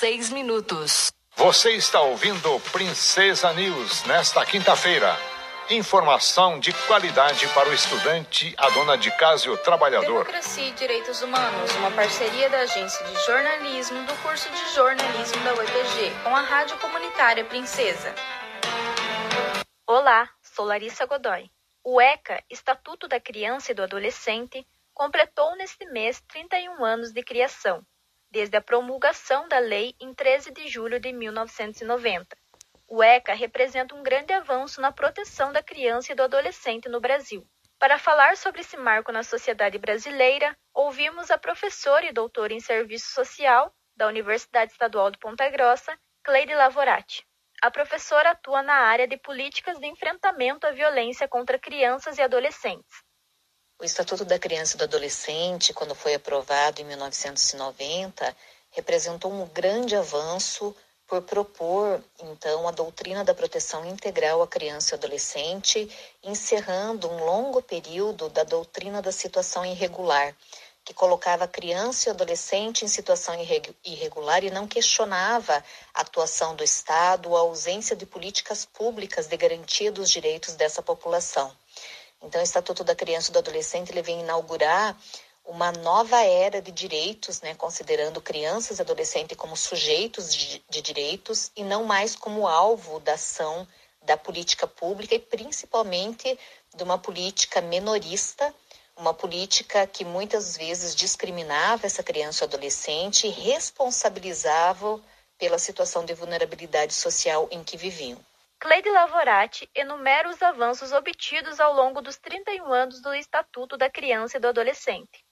seis minutos. Você está ouvindo Princesa News nesta quinta-feira. Informação de qualidade para o estudante, a dona de casa e o trabalhador. Democracia e Direitos Humanos, uma parceria da Agência de Jornalismo do curso de Jornalismo da UEPG com a Rádio Comunitária Princesa. Olá, sou Larissa Godoy. O ECA, Estatuto da Criança e do Adolescente, completou neste mês 31 anos de criação, desde a promulgação da lei em 13 de julho de 1990 o ECA representa um grande avanço na proteção da criança e do adolescente no Brasil. Para falar sobre esse marco na sociedade brasileira, ouvimos a professora e doutora em Serviço Social da Universidade Estadual de Ponta Grossa, Cleide Lavorati. A professora atua na área de políticas de enfrentamento à violência contra crianças e adolescentes. O Estatuto da Criança e do Adolescente, quando foi aprovado em 1990, representou um grande avanço por propor, então, a doutrina da proteção integral à criança e adolescente, encerrando um longo período da doutrina da situação irregular, que colocava a criança e adolescente em situação irregular e não questionava a atuação do Estado a ausência de políticas públicas de garantia dos direitos dessa população. Então, o Estatuto da Criança e do Adolescente ele vem inaugurar uma nova era de direitos, né, considerando crianças e adolescentes como sujeitos de, de direitos e não mais como alvo da ação da política pública e principalmente de uma política menorista, uma política que muitas vezes discriminava essa criança ou adolescente e responsabilizava pela situação de vulnerabilidade social em que viviam. Cleide Lavorati enumera os avanços obtidos ao longo dos 31 anos do Estatuto da Criança e do Adolescente.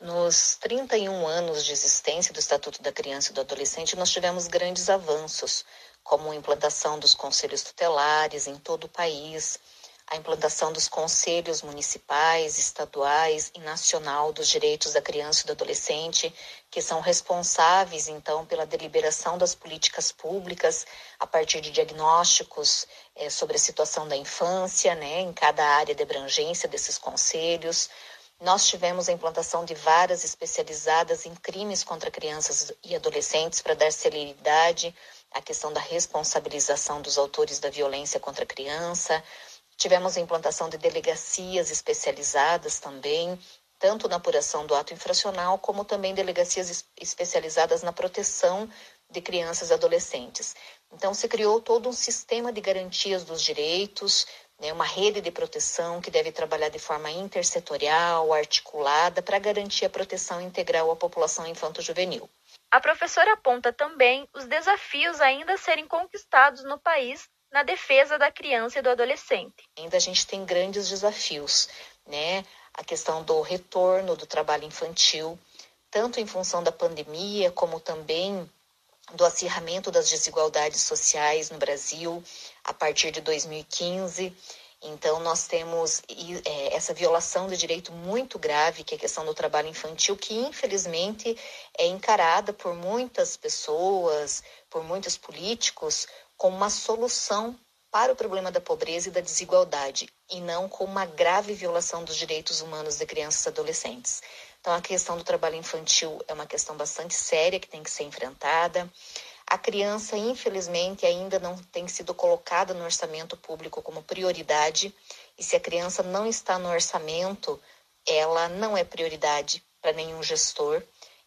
Nos 31 anos de existência do Estatuto da Criança e do Adolescente, nós tivemos grandes avanços, como a implantação dos conselhos tutelares em todo o país, a implantação dos conselhos municipais, estaduais e nacional dos direitos da criança e do adolescente, que são responsáveis, então, pela deliberação das políticas públicas a partir de diagnósticos é, sobre a situação da infância, né, em cada área de abrangência desses conselhos nós tivemos a implantação de varas especializadas em crimes contra crianças e adolescentes para dar celeridade à questão da responsabilização dos autores da violência contra a criança. Tivemos a implantação de delegacias especializadas também, tanto na apuração do ato infracional, como também delegacias especializadas na proteção de crianças e adolescentes. Então, se criou todo um sistema de garantias dos direitos, né, uma rede de proteção que deve trabalhar de forma intersetorial, articulada, para garantir a proteção integral à população infanto-juvenil. A professora aponta também os desafios ainda a serem conquistados no país na defesa da criança e do adolescente. Ainda a gente tem grandes desafios, né? A questão do retorno do trabalho infantil, tanto em função da pandemia, como também do acirramento das desigualdades sociais no Brasil a partir de 2015. Então, nós temos é, essa violação de direito muito grave, que é a questão do trabalho infantil, que infelizmente é encarada por muitas pessoas, por muitos políticos, como uma solução para o problema da pobreza e da desigualdade, e não como uma grave violação dos direitos humanos de crianças e adolescentes. Então, a questão do trabalho infantil é uma questão bastante séria que tem que ser enfrentada. A criança, infelizmente, ainda não tem sido colocada no orçamento público como prioridade, e se a criança não está no orçamento, ela não é prioridade para nenhum gestor.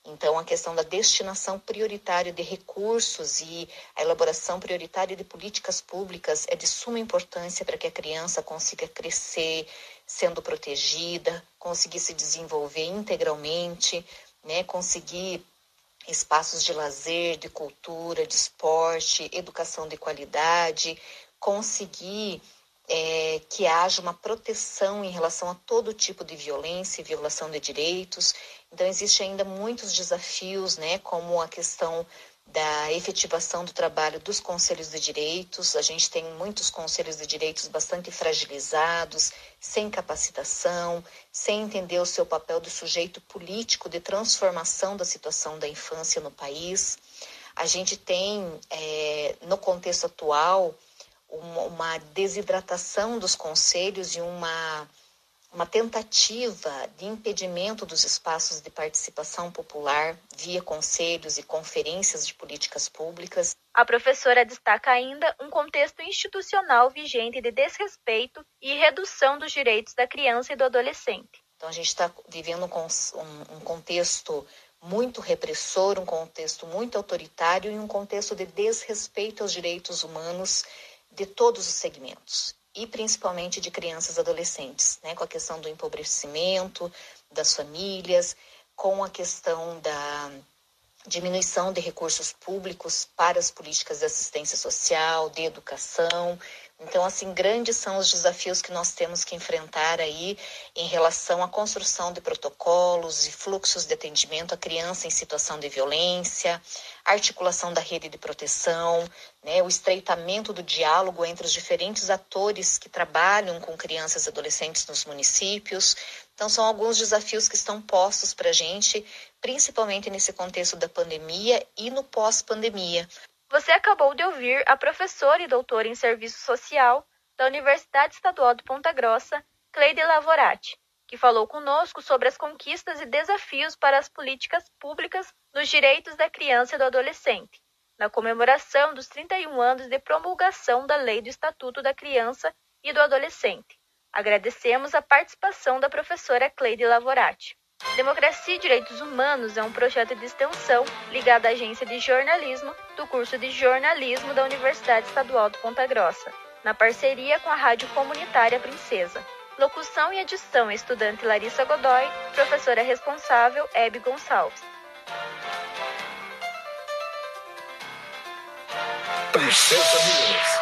Então, a questão da destinação prioritária de recursos e a elaboração prioritária de políticas públicas é de suma importância para que a criança consiga crescer sendo protegida, conseguir se desenvolver integralmente, né, conseguir espaços de lazer, de cultura, de esporte, educação de qualidade, conseguir é, que haja uma proteção em relação a todo tipo de violência e violação de direitos. Então, existe ainda muitos desafios, né, como a questão da efetivação do trabalho dos conselhos de direitos. A gente tem muitos conselhos de direitos bastante fragilizados, sem capacitação, sem entender o seu papel do sujeito político de transformação da situação da infância no país. A gente tem, é, no contexto atual, uma, uma desidratação dos conselhos e uma uma tentativa de impedimento dos espaços de participação popular via conselhos e conferências de políticas públicas. A professora destaca ainda um contexto institucional vigente de desrespeito e redução dos direitos da criança e do adolescente. Então, a gente está vivendo um, um contexto muito repressor, um contexto muito autoritário e um contexto de desrespeito aos direitos humanos de todos os segmentos e principalmente de crianças e adolescentes, né, com a questão do empobrecimento das famílias, com a questão da diminuição de recursos públicos para as políticas de assistência social, de educação. Então, assim, grandes são os desafios que nós temos que enfrentar aí em relação à construção de protocolos e fluxos de atendimento à criança em situação de violência, articulação da rede de proteção, né, o estreitamento do diálogo entre os diferentes atores que trabalham com crianças e adolescentes nos municípios. Então, são alguns desafios que estão postos para a gente, principalmente nesse contexto da pandemia e no pós-pandemia. Você acabou de ouvir a professora e doutora em Serviço Social da Universidade Estadual de Ponta Grossa, Cleide Lavorati, que falou conosco sobre as conquistas e desafios para as políticas públicas nos direitos da criança e do adolescente, na comemoração dos 31 anos de promulgação da Lei do Estatuto da Criança e do Adolescente. Agradecemos a participação da professora Cleide Lavorati. Democracia e Direitos Humanos é um projeto de extensão ligado à agência de jornalismo do curso de jornalismo da Universidade Estadual de Ponta Grossa, na parceria com a Rádio Comunitária Princesa. Locução e edição estudante Larissa Godoy, professora responsável Hebe Gonçalves. Princesa.